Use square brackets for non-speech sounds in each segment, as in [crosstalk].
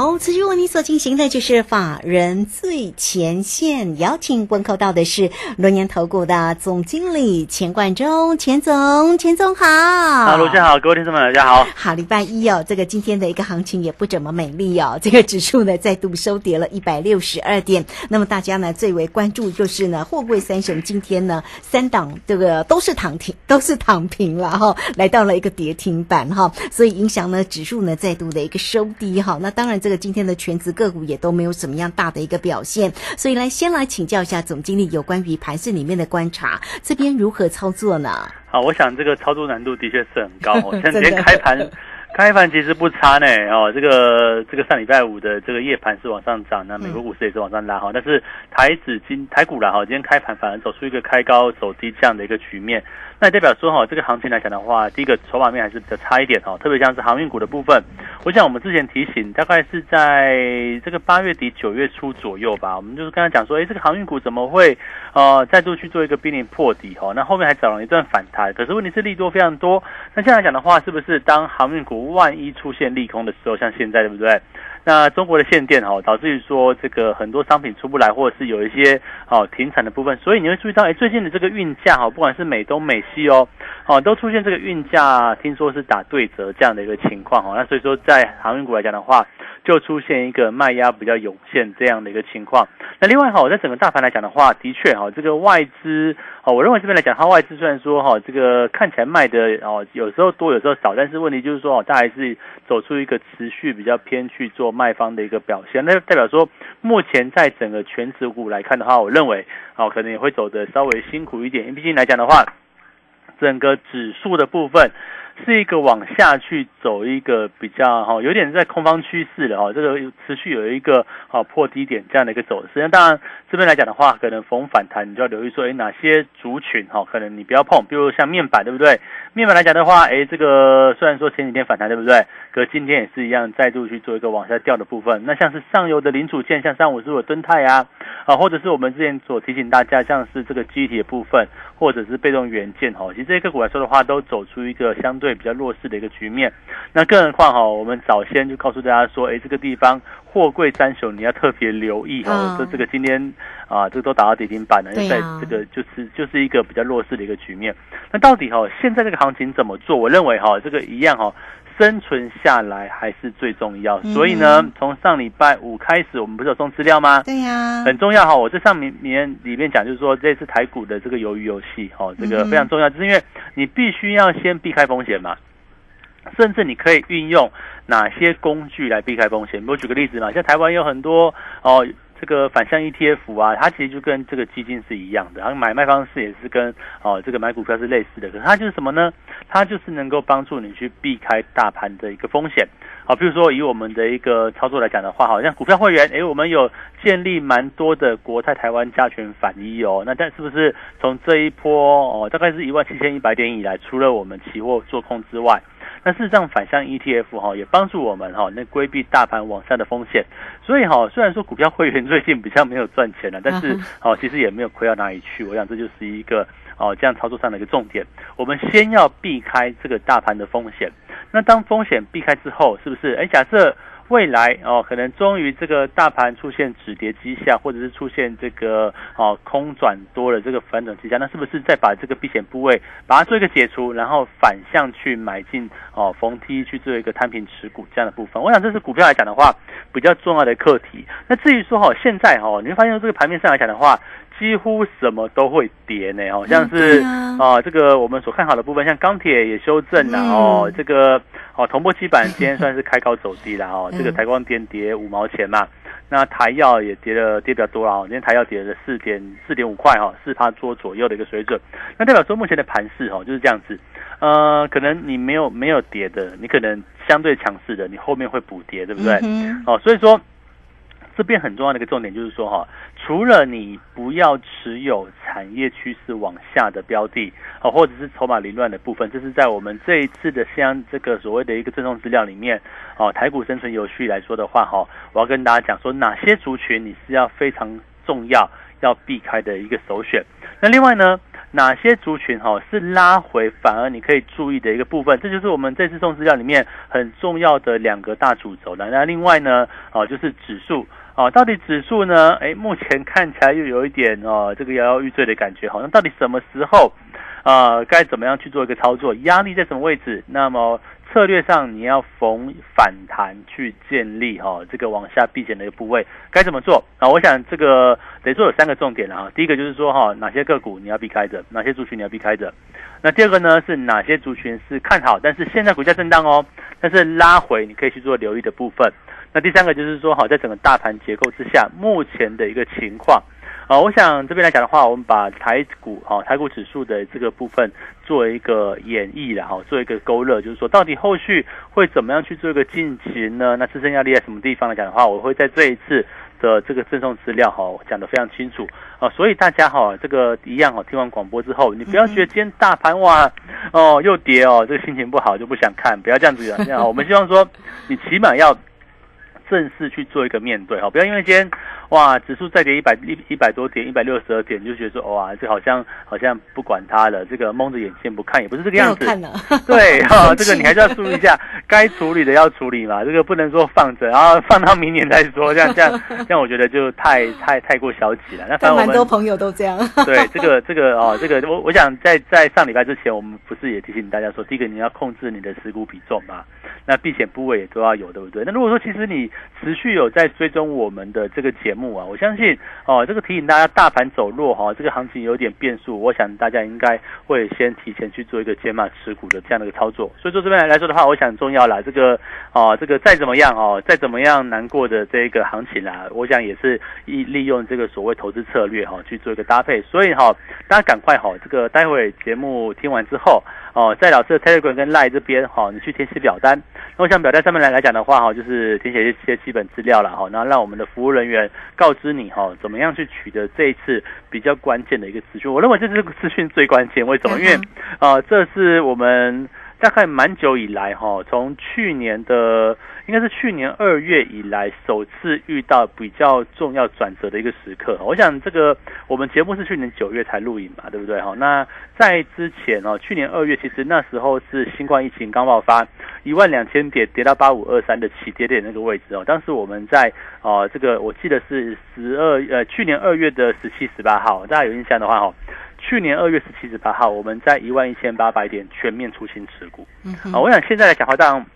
好，此时为你所进行的就是法人最前线，邀请问候到的是龙年投顾的总经理钱冠中，钱总，钱总好。啊，卢先好，各位听众们大家好。好，礼拜一哦，这个今天的一个行情也不怎么美丽哦，这个指数呢再度收跌了一百六十二点。那么大家呢最为关注就是呢，货柜三雄今天呢三档这个都是躺平，[laughs] 都是躺平了哈，来到了一个跌停板哈，所以影响呢指数呢再度的一个收低哈。那当然这个今天的全职个股也都没有什么样大的一个表现，所以来先来请教一下总经理有关于盘市里面的观察，这边如何操作呢？好，我想这个操作难度的确是很高。哦。像今天开盘，开盘其实不差呢。哦，这个这个上礼拜五的这个夜盘是往上涨，那美国股市也是往上拉哈。但是台指今台股啦哈，今天开盘反而走出一个开高走低这样的一个局面。那代表说哈，这个行情来讲的话，第一个筹码面还是比较差一点哈，特别像是航运股的部分。我想我们之前提醒，大概是在这个八月底九月初左右吧，我们就是刚才讲说，哎，这个航运股怎么会呃再度去做一个濒临破底哈？那后面还找了一段反弹，可是问题是利多非常多。那现在来讲的话，是不是当航运股万一出现利空的时候，像现在对不对？那中国的限电哈，导致于说这个很多商品出不来，或者是有一些哦停产的部分，所以你会注意到，哎，最近的这个运价哈，不管是美东美西哦，哦都出现这个运价，听说是打对折这样的一个情况哈。那所以说，在航运股来讲的话，就出现一个卖压比较涌现这样的一个情况。那另外哈，我在整个大盘来讲的话，的确哈，这个外资哦，我认为这边来讲，它外资虽然说哈，这个看起来卖的哦，有时候多，有时候少，但是问题就是说哦，它还是走出一个持续比较偏去做卖方的一个表现。那代表说，目前在整个全指股来看的话，我认为哦，可能也会走的稍微辛苦一点，因为毕竟来讲的话，整个指数的部分。是一个往下去走一个比较哈，有点在空方趋势的哈，这个持续有一个啊破低点这样的一个走势。那当然这边来讲的话，可能逢反弹你就要留意说，哎，哪些族群哈，可能你不要碰，比如像面板对不对？面板来讲的话，哎，这个虽然说前几天反弹对不对？可今天也是一样，再度去做一个往下掉的部分。那像是上游的零组件，像三五四五吨泰啊，啊，或者是我们之前所提醒大家，像是这个机体的部分，或者是被动元件哈，其实这些个股来说的话，都走出一个相对比较弱势的一个局面。那更何况哈，我们早先就告诉大家说，哎，这个地方货柜三雄你要特别留意哈，说这个今天啊，这个都打到跌停板了，在这个就是就是一个比较弱势的一个局面。那到底哈，现在这个行情怎么做？我认为哈，这个一样哈。生存下来还是最重要，所以呢，从上礼拜五开始，我们不是有送资料吗？对呀，很重要哈。我这上面面里面讲，就是说这次台股的这个鱿鱼游戏，哈，这个非常重要，就是因为你必须要先避开风险嘛，甚至你可以运用哪些工具来避开风险。我举个例子嘛，像台湾有很多哦。这个反向 ETF 啊，它其实就跟这个基金是一样的，然后买卖方式也是跟哦这个买股票是类似的。可是它就是什么呢？它就是能够帮助你去避开大盘的一个风险。好，比如说以我们的一个操作来讲的话，好像股票会员，诶，我们有建立蛮多的国泰台湾加权反一哦。那但是不是从这一波哦，大概是一万七千一百点以来，除了我们期货做空之外。那事实上，反向 ETF 哈也帮助我们哈，那规避大盘往下的风险。所以哈，虽然说股票会员最近比较没有赚钱了，但是哦，其实也没有亏到哪里去。我想这就是一个哦这样操作上的一个重点。我们先要避开这个大盘的风险。那当风险避开之后，是不是？哎，假设。未来哦，可能终于这个大盘出现止跌迹象，或者是出现这个哦空转多了这个反转迹象，那是不是再把这个避险部位把它做一个解除，然后反向去买进哦逢低去做一个摊平持股这样的部分？我想这是股票来讲的话比较重要的课题。那至于说哈，现在哈，你会发现这个盘面上来讲的话。几乎什么都会跌呢，好像是啊，这个我们所看好的部分，像钢铁也修正了哦，这个哦，铜箔基板今天 [laughs] 算是开高走低了哦，这个台光电跌五毛钱嘛，那台药也跌了跌比较多了哦，今天台药跌了四点四点五块哈，四趴多左右的一个水准，那代表说目前的盘势哦就是这样子，呃，可能你没有没有跌的，你可能相对强势的，你后面会补跌，对不对？哦，所以说。这边很重要的一个重点就是说哈，除了你不要持有产业趋势往下的标的啊，或者是筹码凌乱的部分，这是在我们这一次的像这个所谓的一个赠送资料里面哦，台股生存有序来说的话哈，我要跟大家讲说哪些族群你是要非常重要要避开的一个首选。那另外呢？哪些族群哈是拉回反而你可以注意的一个部分，这就是我们这次送资料里面很重要的两个大主轴的。那另外呢，哦就是指数哦，到底指数呢？哎，目前看起来又有一点哦，这个摇摇欲坠的感觉，好像到底什么时候啊该怎么样去做一个操作？压力在什么位置？那么。策略上，你要逢反弹去建立哈这个往下避险的一个部位，该怎么做啊？我想这个得做有三个重点啊。第一个就是说哈，哪些个股你要避开的，哪些族群你要避开的。那第二个呢是哪些族群是看好，但是现在股价震荡哦，但是拉回你可以去做留意的部分。那第三个就是说好，在整个大盘结构之下，目前的一个情况。啊，我想这边来讲的话，我们把台股哈台股指数的这个部分做一个演绎然后做一个勾勒，就是说到底后续会怎么样去做一个进行呢？那自身压力在什么地方来讲的话，我会在这一次的这个赠送资料哈讲得非常清楚啊，所以大家哈这个一样哈听完广播之后，你不要觉得今天大盘哇哦又跌哦，这个心情不好就不想看，不要这样子这样我们希望说你起码要正式去做一个面对哈，不要因为今天。哇，指数再跌一百一一百多点，一百六十二点，就觉得说哇，这好像好像不管它了，这个蒙着眼线不看也不是这个样子。[laughs] [laughs] 对哈，这个你还是要注意一下，[laughs] 该处理的要处理嘛，这个不能说放着，然后放到明年再说，这样这样这样，我觉得就太太太过消极了。那反正蛮多朋友都这样。对，这个这个哦，这个我我想在在上礼拜之前，我们不是也提醒大家说，第一个你要控制你的持股比重嘛，那避险部位也都要有，对不对？那如果说其实你持续有在追踪我们的这个节目。啊，我相信哦，这个提醒大家，大盘走弱哈，这个行情有点变数，我想大家应该会先提前去做一个减码持股的这样的一个操作。所以说这边来说的话，我想重要啦，这个哦，这个再怎么样哦，再怎么样难过的这个行情啊，我想也是利利用这个所谓投资策略哈去做一个搭配。所以哈，大家赶快哈，这个待会节目听完之后哦，在老师的 Telegram 跟 Line 这边哈，你去填写表单。那我想表单上面来来讲的话哈，就是填写一些基本资料了哈，然后让我们的服务人员。告知你哈，怎么样去取得这一次比较关键的一个资讯？我认为这是资讯最关键。为什么？因为啊，这是我们大概蛮久以来哈，从去年的应该是去年二月以来，首次遇到比较重要转折的一个时刻。我想这个我们节目是去年九月才录影嘛，对不对？哈，那在之前哦，去年二月其实那时候是新冠疫情刚爆发。一万两千点跌到八五二三的起跌点那个位置哦，当时我们在哦这个我记得是十二呃去年二月的十七十八号，大家有印象的话哈，去年二月十七十八号我们在一万一千八百点全面出清持股，嗯啊，我想现在来讲话，当然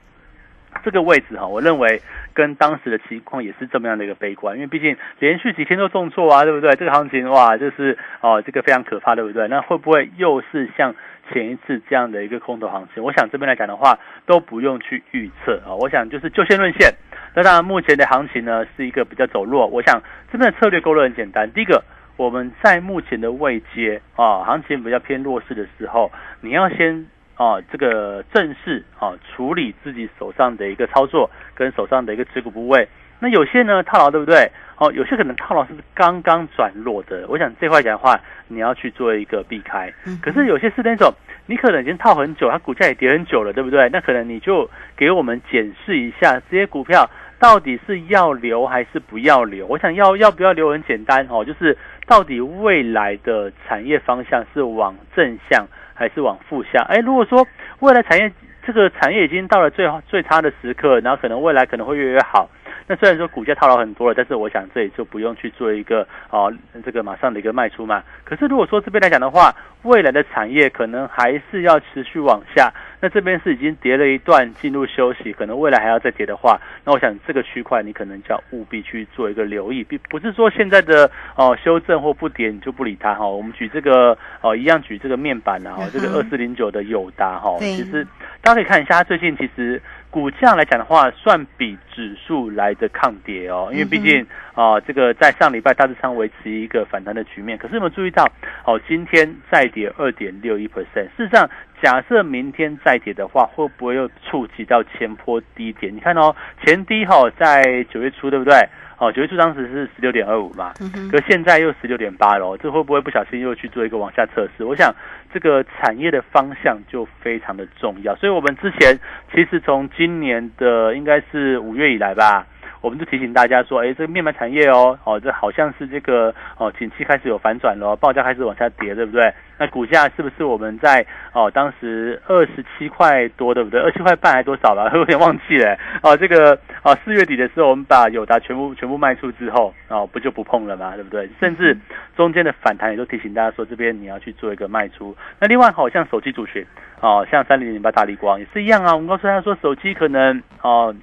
这个位置哈，我认为跟当时的情况也是这么样的一个悲观，因为毕竟连续几天都重挫啊，对不对？这个行情哇，就是哦这个非常可怕，对不对？那会不会又是像？前一次这样的一个空头行情，我想这边来讲的话都不用去预测啊。我想就是就线论线。那当然目前的行情呢是一个比较走弱。我想这边的策略勾勒很简单。第一个，我们在目前的位阶啊，行情比较偏弱势的时候，你要先啊这个正式啊处理自己手上的一个操作跟手上的一个持股部位。那有些呢套牢，对不对？哦，有些可能套牢是刚刚转弱的，我想这块讲的话，你要去做一个避开。可是有些是那种你可能已经套很久，它股价也跌很久了，对不对？那可能你就给我们检视一下这些股票到底是要留还是不要留。我想要要不要留很简单哦，就是到底未来的产业方向是往正向还是往负向？哎，如果说未来产业这个产业已经到了最最差的时刻，然后可能未来可能会越来越好。那虽然说股价套牢很多了，但是我想这里就不用去做一个哦，这个马上的一个卖出嘛。可是如果说这边来讲的话，未来的产业可能还是要持续往下。那这边是已经跌了一段，进入休息，可能未来还要再跌的话，那我想这个区块你可能就要务必去做一个留意，并不是说现在的哦修正或不跌你就不理它哈。我们举这个哦一样举这个面板啊，这个二四零九的友达哈，其实大家可以看一下，它最近其实。股价来讲的话，算比指数来的抗跌哦，因为毕竟啊，这个在上礼拜大致上维持一个反弹的局面。可是有没有注意到，哦，今天再跌二点六一 percent，事实上假设明天再跌的话，会不会又触及到前坡低点？你看哦，前低哈在九月初，对不对？哦，九月初当时是十六点二五嘛，可现在又十六点八了，这会不会不小心又去做一个往下测试？我想这个产业的方向就非常的重要，所以我们之前其实从今年的应该是五月以来吧。我们就提醒大家说，哎，这个面板产业哦，哦，这好像是这个哦，景气开始有反转了，报价开始往下跌，对不对？那股价是不是我们在哦，当时二十七块多，对不对？二七块半还多少吧？[laughs] 有点忘记了。哦，这个哦，四月底的时候，我们把友达全部全部卖出之后，哦，不就不碰了嘛，对不对？甚至中间的反弹也都提醒大家说，这边你要去做一个卖出。那另外，好像手机主群，哦，像三零零八大力光也是一样啊。我们告诉大家说，手机可能哦，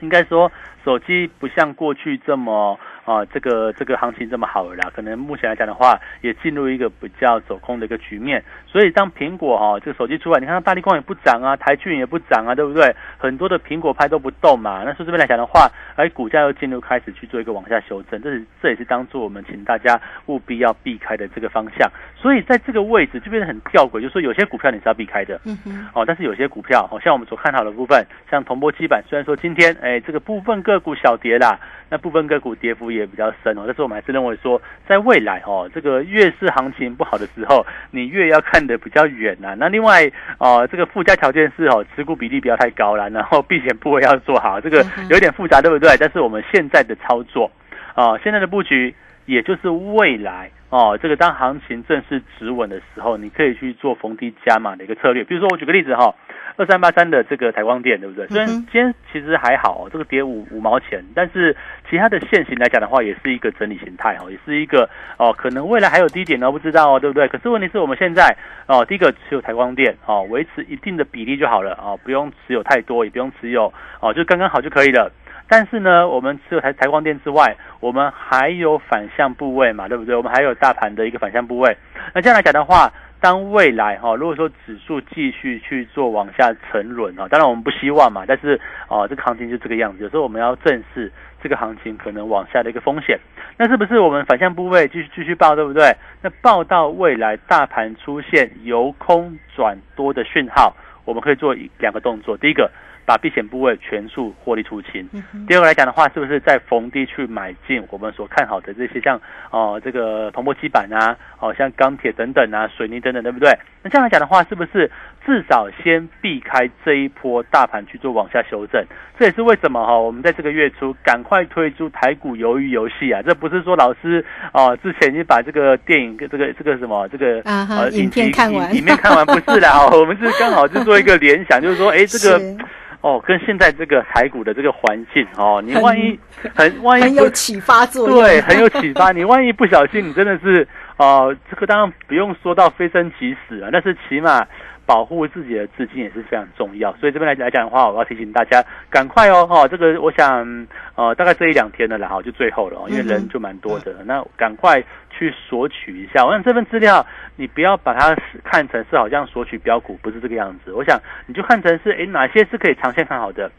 应该说。手机不像过去这么啊，这个这个行情这么好了啦。可能目前来讲的话，也进入一个比较走空的一个局面。所以当苹果哈这个手机出来，你看大力光也不涨啊，台骏也不涨啊，对不对？很多的苹果派都不动嘛。那说这边来讲的话，哎股价又进入开始去做一个往下修正，这是这也是当做我们请大家务必要避开的这个方向。所以在这个位置就变得很吊诡，就是说有些股票你是要避开的，嗯哼，哦，但是有些股票，好像我们所看好的部分，像铜箔基板，虽然说今天哎这个部分个股小跌啦，那部分个股跌幅也比较深哦。但是我们还是认为说，在未来哦，这个越是行情不好的时候，你越要看得比较远呐。那另外哦，这个附加条件是哦，持股比例不要太高了，然后避险部位要做好，这个有点复杂，对不对？但是我们现在的操作啊，现在的布局，也就是未来哦，这个当行情正式止稳的时候，你可以去做逢低加码的一个策略。比如说，我举个例子哈。二三八三的这个台光电，对不对？虽然今天其实还好，这个跌五五毛钱，但是其他的线型来讲的话，也是一个整理形态哦，也是一个哦，可能未来还有低点呢，不知道哦，对不对？可是问题是我们现在哦，第一个持有台光电哦，维持一定的比例就好了哦，不用持有太多，也不用持有哦，就刚刚好就可以了。但是呢，我们持有台台光电之外，我们还有反向部位嘛，对不对？我们还有大盘的一个反向部位。那这样来讲的话。当未来哈，如果说指数继续去做往下沉沦啊，当然我们不希望嘛，但是哦，这个行情就这个样子。有时候我们要正视这个行情可能往下的一个风险。那是不是我们反向部位继续继续报，对不对？那报到未来大盘出现由空转多的讯号，我们可以做两个动作。第一个。把避险部位全数获利出清。第二个来讲的话，是不是在逢低去买进我们所看好的这些像哦这个铜箔基板啊，哦像钢铁等等啊，水泥等等，对不对？那这样来讲的话，是不是至少先避开这一波大盘去做往下修正？这也是为什么哈，我们在这个月初赶快推出台股鱿鱼游戏啊！这不是说老师哦之前已经把这个电影这个这个什么这个啊影片看完，影片看完不是啦，我们是刚好就做一个联想，就是说哎这个。[laughs] 哦，跟现在这个台股的这个环境哦，你万一很 [laughs] 万一很有启发作用，对，很有启发。你万一不小心，你真的是哦，这个当然不用说到非升即死啊，但是起码。保护自己的资金也是非常重要，所以这边来来讲的话，我要提醒大家赶快哦，哈，这个我想呃大概这一两天的然后就最后了哦，因为人就蛮多的，那赶快去索取一下。我想这份资料你不要把它看成是好像索取标股，不是这个样子。我想你就看成是哎哪些是可以长线看好的，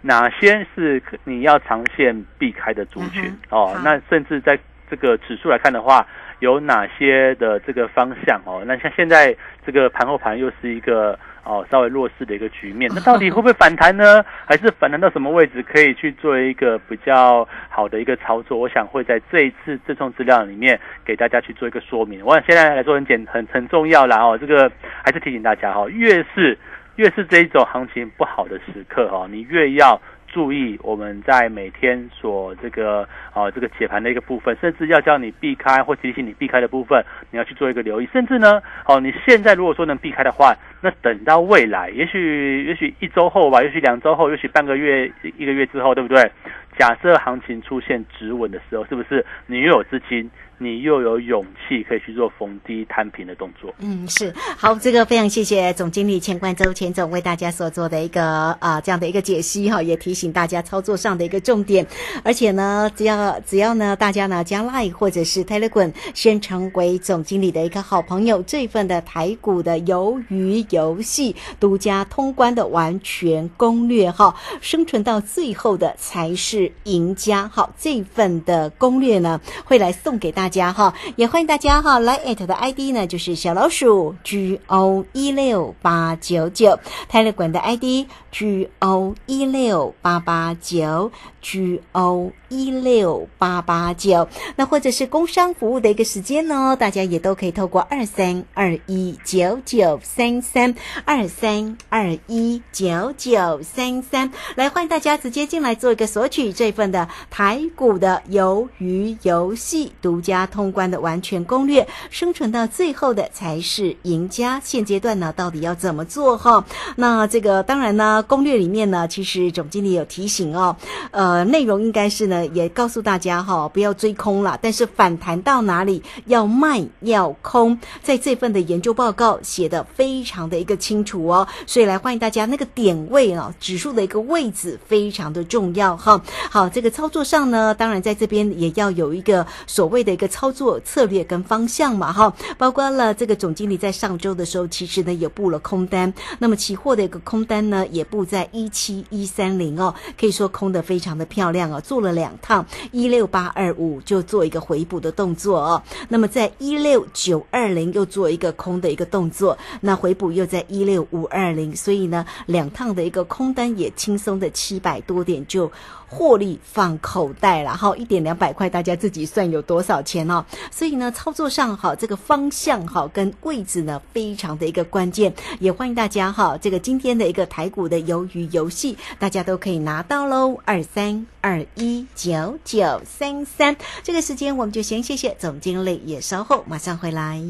哪些是你要长线避开的族群哦。那甚至在这个指数来看的话。有哪些的这个方向哦？那像现在这个盘后盘又是一个哦稍微弱势的一个局面，[laughs] 那到底会不会反弹呢？还是反弹到什么位置可以去做一个比较好的一个操作？我想会在这一次这种资料里面给大家去做一个说明。我想现在来说很简很很重要啦哦，这个还是提醒大家哈，越是越是这一种行情不好的时刻哈，你越要。注意，我们在每天所这个啊这个解盘的一个部分，甚至要叫你避开或提醒你避开的部分，你要去做一个留意。甚至呢，哦，你现在如果说能避开的话，那等到未来，也许也许一周后吧，也许两周后，也许半个月一个月之后，对不对？假设行情出现止稳的时候，是不是你又有资金？你又有勇气可以去做逢低摊平的动作。嗯，是好，这个非常谢谢总经理钱冠周钱总为大家所做的一个啊这样的一个解析哈，也提醒大家操作上的一个重点。而且呢，只要只要呢大家呢加 Line 或者是 Telegram 先成为总经理的一个好朋友，这份的台股的鱿鱼游戏独家通关的完全攻略哈，生存到最后的才是赢家。好，这份的攻略呢会来送给大家。家哈，也欢迎大家哈来艾特的 ID 呢就是小老鼠 G O 一六八九九，泰勒管的 ID G O 一六八八九 G O 一六八八九，那或者是工商服务的一个时间呢，大家也都可以透过二三二一九九三三二三二一九九三三来欢迎大家直接进来做一个索取这份的台股的鱿鱼游戏独家通关的完全攻略，生存到最后的才是赢家。现阶段呢，到底要怎么做哈？那这个当然呢，攻略里面呢，其实总经理有提醒哦，呃，内容应该是呢，也告诉大家哈，不要追空了，但是反弹到哪里要卖要空，在这份的研究报告写的非常的一个清楚哦，所以来欢迎大家那个点位啊，指数的一个位置非常的重要哈。好，这个操作上呢，当然在这边也要有一个所谓的个操作策略跟方向嘛哈，包括了这个总经理在上周的时候，其实呢也布了空单，那么期货的一个空单呢也布在一七一三零哦，可以说空的非常的漂亮哦，做了两趟一六八二五就做一个回补的动作哦，那么在一六九二零又做一个空的一个动作，那回补又在一六五二零，所以呢两趟的一个空单也轻松的七百多点就。获利放口袋了哈，一点两百块，大家自己算有多少钱哦。所以呢，操作上哈，这个方向哈跟位置呢，非常的一个关键。也欢迎大家哈，这个今天的一个台股的鱿鱼游戏，大家都可以拿到喽。二三二一九九三三，这个时间我们就先谢谢总经理，也稍后马上回来。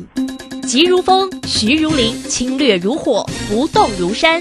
急如风，徐如林，侵略如火，不动如山。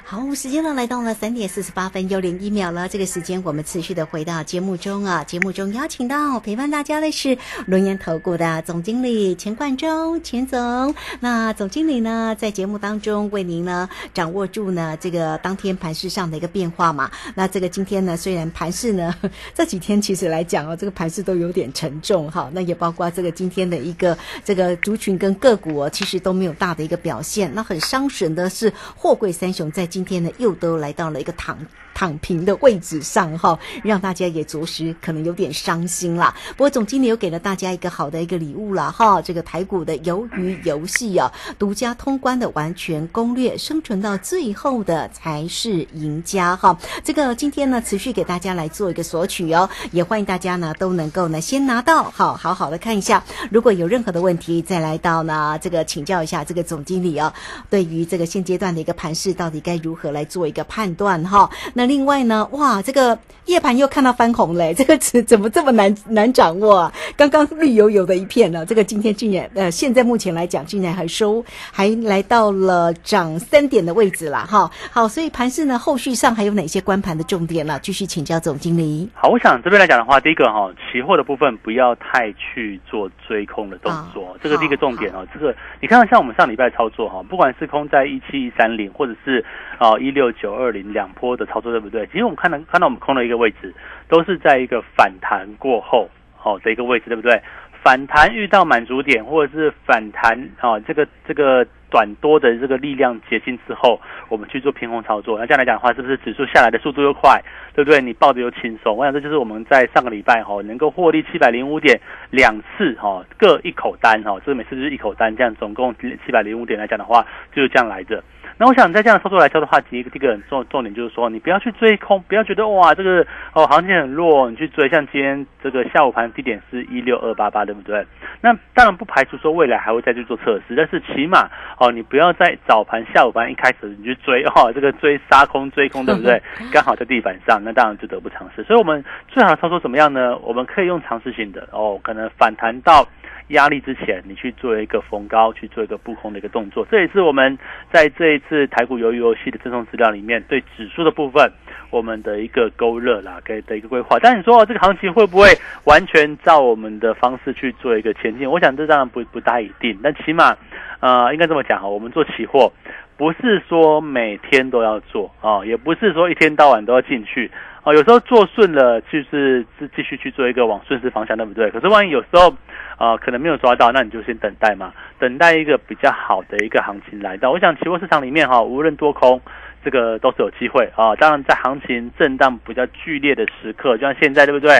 好，时间呢来到了三点四十八分又零一秒了。这个时间我们持续的回到节目中啊，节目中邀请到陪伴大家的是龙岩投顾的总经理钱冠中钱总。那总经理呢在节目当中为您呢掌握住呢这个当天盘市上的一个变化嘛。那这个今天呢虽然盘市呢这几天其实来讲哦，这个盘市都有点沉重哈。那也包括这个今天的一个这个族群跟个股哦，其实都没有大的一个表现。那很伤神的是货柜三雄在今今天呢，又都来到了一个堂躺平的位置上哈，让大家也着实可能有点伤心啦。不过总经理又给了大家一个好的一个礼物了哈，这个台股的鱿鱼游戏啊，独家通关的完全攻略，生存到最后的才是赢家哈。这个今天呢，持续给大家来做一个索取哦，也欢迎大家呢都能够呢先拿到好好好的看一下，如果有任何的问题，再来到呢这个请教一下这个总经理哦，对于这个现阶段的一个盘势，到底该如如何来做一个判断哈？那另外呢？哇，这个夜盘又看到翻红嘞，[laughs] 这个词怎么这么难难掌握啊？刚刚绿油油的一片呢，这个今天竟然呃，现在目前来讲，竟然还收还来到了涨三点的位置了哈。好，所以盘市呢，后续上还有哪些关盘的重点呢？继续请教总经理。好，我想这边来讲的话，第一个哈，期货的部分不要太去做追空的动作，这个第一个重点哦。这个你看到像我们上礼拜操作哈，不管是空在一七一三零，或者是啊，一六九二零两波的操作对不对？其实我们看到看到我们空的一个位置，都是在一个反弹过后好的一个位置，对不对？反弹遇到满足点，或者是反弹啊，这个这个短多的这个力量结晶之后，我们去做平衡操作。那这样来讲的话，是不是指数下来的速度又快，对不对？你抱着又轻松。我想这就是我们在上个礼拜哈能够获利七百零五点两次哈各一口单哈，这每次就是一口单，这样总共七百零五点来讲的话，就是这样来着。那我想在这样的操作来说的话，第一个第一个重重点就是说，你不要去追空，不要觉得哇这个哦行情很弱，你去追，像今天这个下午盘低点是一六二八八，对不对？那当然不排除说未来还会再去做测试，但是起码哦，你不要在早盘、下午盘一开始你去追哦，这个追杀空、追空，对不对？[laughs] 刚好在地板上，那当然就得不偿失。所以我们最好的操作怎么样呢？我们可以用尝试性的哦，可能反弹到。压力之前，你去做一个逢高去做一个布空的一个动作，这也是我们在这一次台股鱿鱼游戏的赠送资料里面对指数的部分，我们的一个勾勒啦，给的一个规划。但你说这个行情会不会完全照我们的方式去做一个前进？我想这当然不不大一定，但起码呃，应该这么讲哈，我们做期货不是说每天都要做啊，也不是说一天到晚都要进去。哦，有时候做顺了，就是是继续去做一个往顺势方向，对不对？可是万一有时候，呃，可能没有抓到，那你就先等待嘛，等待一个比较好的一个行情来到。我想期货市场里面哈，无论多空。这个都是有机会啊！当然，在行情震荡比较剧烈的时刻，就像现在，对不对？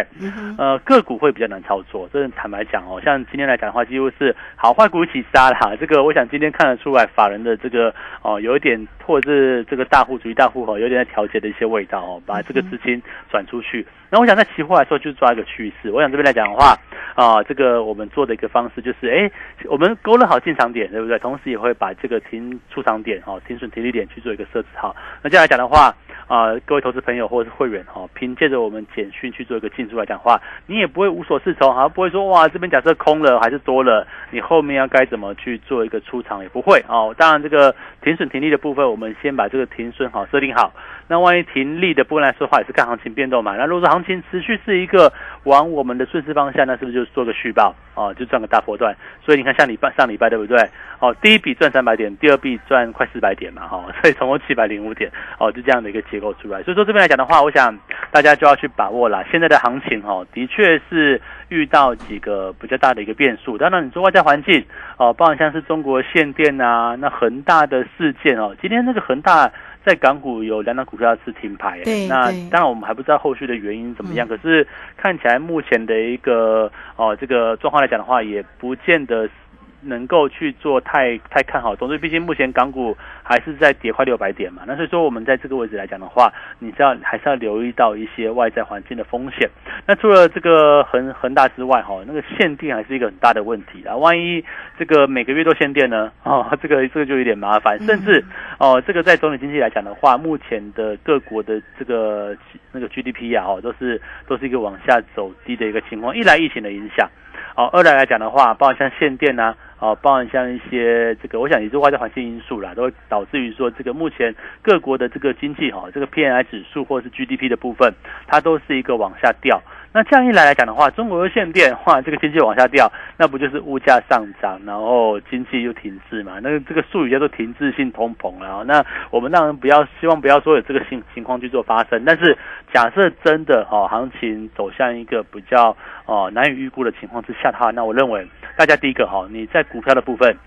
呃，个股会比较难操作。这坦白讲哦，像今天来讲的话，几乎是好坏股一起杀啦。这个我想今天看得出来，法人的这个哦，有一点或者是这个大户主义大户哦，有点在调节的一些味道哦，把这个资金转出去。那我想在期货来说，就是抓一个趋势。我想这边来讲的话啊，这个我们做的一个方式就是，哎，我们勾勒好进场点，对不对？同时也会把这个停出场点哦，停损停利点去做一个设置好。那这样来讲的话，啊，各位投资朋友或者是会员哈，凭借着我们简讯去做一个进出来讲话，你也不会无所适从，好像不会说哇这边假设空了还是多了，你后面要该怎么去做一个出场也不会哦。当然这个停损停利的部分，我们先把这个停损好设定好。那万一停利的部分来说话，也是看行情变动嘛。那如果说行情持续是一个往我们的顺势方向，那是不是就是做个续报哦，就赚个大波段？所以你看，像礼拜上礼拜对不对？哦，第一笔赚三百点，第二笔赚快四百点嘛，哈，所以总共七百零五点哦，就这样的一个结构出来。所以说这边来讲的话，我想大家就要去把握了。现在的行情哦，的确是遇到几个比较大的一个变数。当然，你说外在环境哦，包括像是中国限电啊，那恒大的事件哦，今天那个恒大。在港股有两档股票是停牌，那当然我们还不知道后续的原因怎么样。可是看起来目前的一个哦这个状况来讲的话，也不见得。能够去做太太看好，总之，毕竟目前港股还是在跌快六百点嘛，那所以说我们在这个位置来讲的话，你是要还是要留意到一些外在环境的风险。那除了这个恒恒大之外，哈，那个限定还是一个很大的问题啊。万一这个每个月都限电呢？哦，这个这个就有点麻烦。甚至哦，这个在总体经济来讲的话，目前的各国的这个那个 GDP 啊，哦，都是都是一个往下走低的一个情况。一来疫情的影响，哦，二来来讲的话，包括像限电啊。哦，包含像一些这个，我想也是外在环境因素啦，都会导致于说这个目前各国的这个经济哈，这个 P M I 指数或是 G D P 的部分，它都是一个往下掉。那这样一来来讲的话，中国又限电，话这个经济往下掉，那不就是物价上涨，然后经济又停滞嘛？那这个术语叫做停滞性通膨了。那我们当然不要希望不要说有这个情情况去做发生，但是假设真的哈行情走向一个比较哦难以预估的情况之下的话，那我认为。大家第一个哈，你在股票的部分，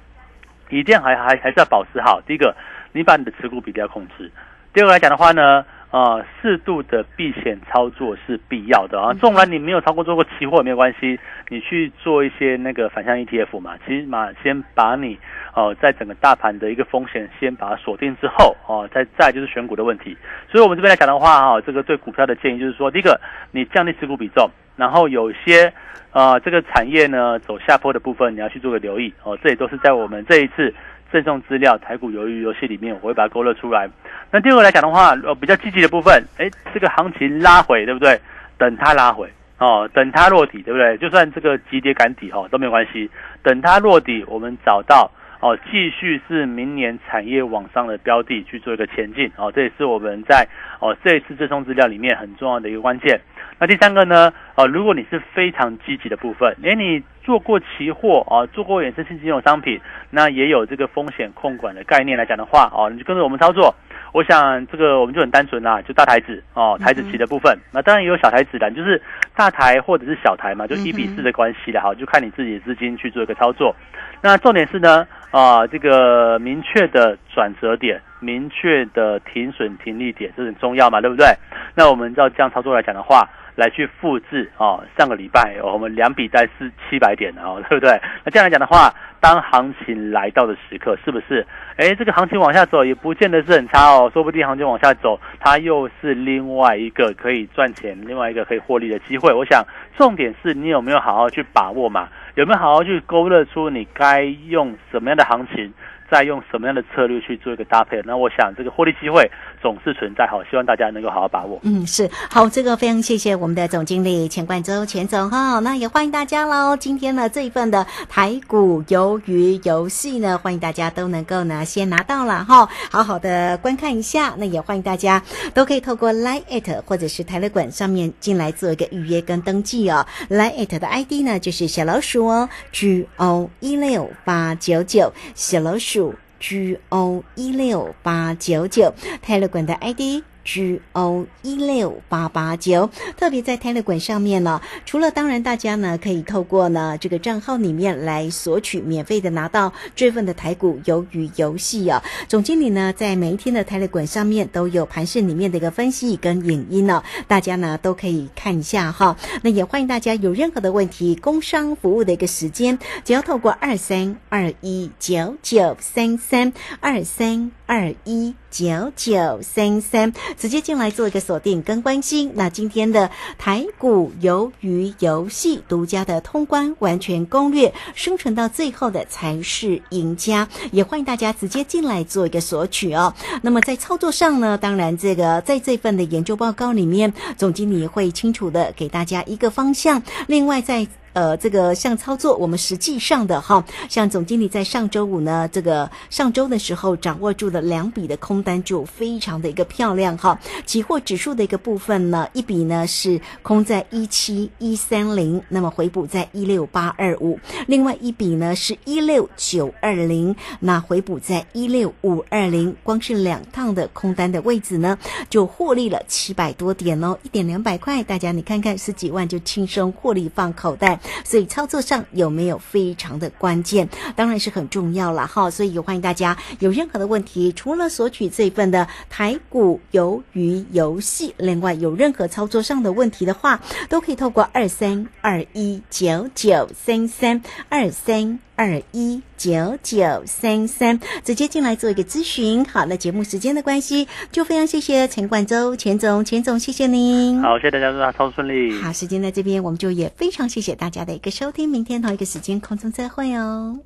一定还还还是要保持好。第一个，你把你的持股比例要控制。第二个来讲的话呢，啊，适度的避险操作是必要的啊。纵然你没有超过做过期货也没有关系，你去做一些那个反向 ETF 嘛，起码先把你哦，在整个大盘的一个风险先把它锁定之后哦，再再就是选股的问题。所以我们这边来讲的话哈，这个对股票的建议就是说，第一个，你降低持股比重，然后有些。啊，这个产业呢走下坡的部分，你要去做个留意哦。这也都是在我们这一次赠送资料台股鱿鱼游戏里面，我会把它勾勒出来。那第二个来讲的话，呃，比较积极的部分，哎，这个行情拉回，对不对？等它拉回哦，等它落底，对不对？就算这个急跌赶底哦都没有关系，等它落底，我们找到哦，继续是明年产业往上的标的去做一个前进哦。这也是我们在哦这一次赠送资料里面很重要的一个关键。那第三个呢？哦，如果你是非常积极的部分，连你做过期货啊，做过衍生性金融商品，那也有这个风险控管的概念来讲的话，哦，你就跟着我们操作。我想这个我们就很单纯啦，就大台子哦，台子期的部分。那当然也有小台子的，就是大台或者是小台嘛，就一比四的关系的，哈，就看你自己的资金去做一个操作。那重点是呢，啊，这个明确的转折点、明确的停损停利点，这很重要嘛，对不对？那我们照这样操作来讲的话，来去复制哦，上个礼拜我们两笔带是七百点哦，[laughs] 对不对？那这样来讲的话，当行情来到的时刻，是不是？哎，这个行情往下走也不见得是很差哦，说不定行情往下走，它又是另外一个可以赚钱、另外一个可以获利的机会。我想重点是你有没有好好去把握嘛？有没有好好去勾勒出你该用什么样的行情？再用什么样的策略去做一个搭配？那我想这个获利机会总是存在，好，希望大家能够好好把握。嗯，是好，这个非常谢谢我们的总经理钱冠洲钱总哈，那也欢迎大家喽。今天呢这一份的台股鱿鱼游戏呢，欢迎大家都能够呢先拿到了哈，好好的观看一下。那也欢迎大家都可以透过 Line at 或者是台乐馆上面进来做一个预约跟登记哦。Line at 的 ID 呢就是小老鼠哦，G O 一六八九九小老鼠。G O 一六八九九泰勒管的 ID。G O 一六八八九，特别在泰勒管上面呢，除了当然大家呢可以透过呢这个账号里面来索取免费的拿到这份的台股鱿鱼游戏啊，总经理呢在每一天的泰勒管上面都有盘市里面的一个分析跟影音呢，大家呢都可以看一下哈。那也欢迎大家有任何的问题，工商服务的一个时间，只要透过二三二一九九三三二三二一九九三三。直接进来做一个锁定跟关心。那今天的台股鱿鱼游戏独家的通关完全攻略，生存到最后的才是赢家。也欢迎大家直接进来做一个索取哦。那么在操作上呢，当然这个在这份的研究报告里面，总经理会清楚的给大家一个方向。另外在呃，这个像操作，我们实际上的哈，像总经理在上周五呢，这个上周的时候掌握住了两笔的空单，就非常的一个漂亮哈。期货指数的一个部分呢，一笔呢是空在一七一三零，那么回补在一六八二五；另外一笔呢是一六九二零，那回补在一六五二零。光是两趟的空单的位置呢，就获利了七百多点哦，一点两百块，大家你看看十几万就轻松获利放口袋。所以操作上有没有非常的关键，当然是很重要了哈。所以也欢迎大家有任何的问题，除了索取这一份的台股鱿鱼游戏，另外有任何操作上的问题的话，都可以透过二三二一九九三三二三。二一九九三三，直接进来做一个咨询。好，那节目时间的关系，就非常谢谢陈冠洲钱总，钱总谢谢您。好，谢谢大家，祝大家超顺利。好，时间在这边，我们就也非常谢谢大家的一个收听。明天同一个时间空中再会哦。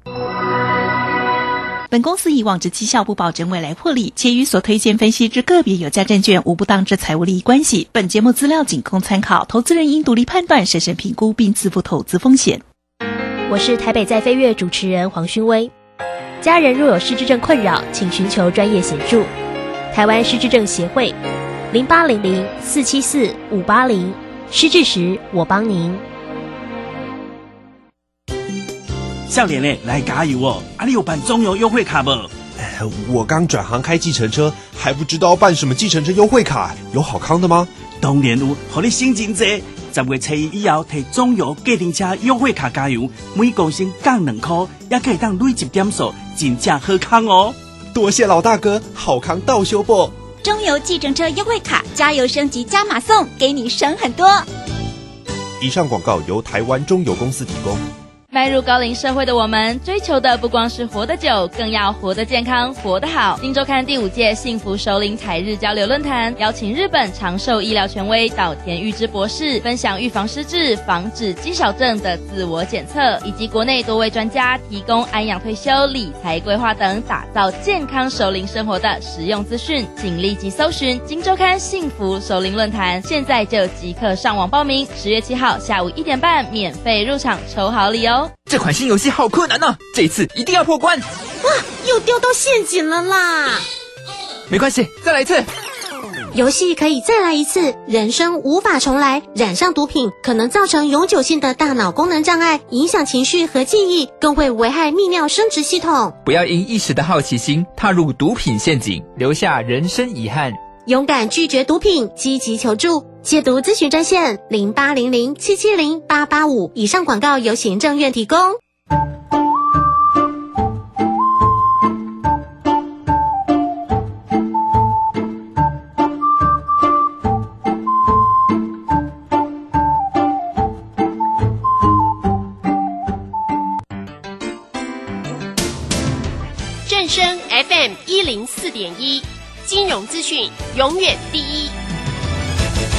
本公司以往之绩效不保证未来获利，且与所推荐分析之个别有价证券无不当之财务利益关系。本节目资料仅供参考，投资人应独立判断、审慎评估并自负投资风险。我是台北在飞跃主持人黄勋威。家人若有失智症困扰，请寻求专业协助。台湾失智症协会，零八零零四七四五八零。失智时，我帮您。笑脸脸来加油哦！阿里有办中油优惠卡不？我刚转行开计程车，还不知道办什么计程车优惠卡，有好康的吗？当然有，和你心情济。十月初一以后，提中油计程车优惠卡加油，每公升降两块，也可以当累积点数，真正好康哦！多谢老大哥，好康到修不？中油计程车优惠卡，加油升级加码送，给你省很多。以上广告由台湾中油公司提供。迈入高龄社会的我们，追求的不光是活得久，更要活得健康、活得好。金周刊第五届幸福首领才日交流论坛，邀请日本长寿医疗权威岛田裕之博士，分享预防失智、防止肌少症的自我检测，以及国内多位专家提供安养退休、理财规划等，打造健康首领生活的实用资讯。请立即搜寻金周刊幸福首领论坛，现在就即刻上网报名。十月七号下午一点半，免费入场抽好礼哦！这款新游戏好困难呢，这一次一定要破关！哇，又掉到陷阱了啦！没关系，再来一次。游戏可以再来一次，人生无法重来。染上毒品可能造成永久性的大脑功能障碍，影响情绪和记忆，更会危害泌尿生殖系统。不要因一时的好奇心踏入毒品陷阱，留下人生遗憾。勇敢拒绝毒品，积极求助。戒毒咨询专线零八零零七七零八八五。以上广告由行政院提供。正声 FM 一零四点一，金融资讯永远第一。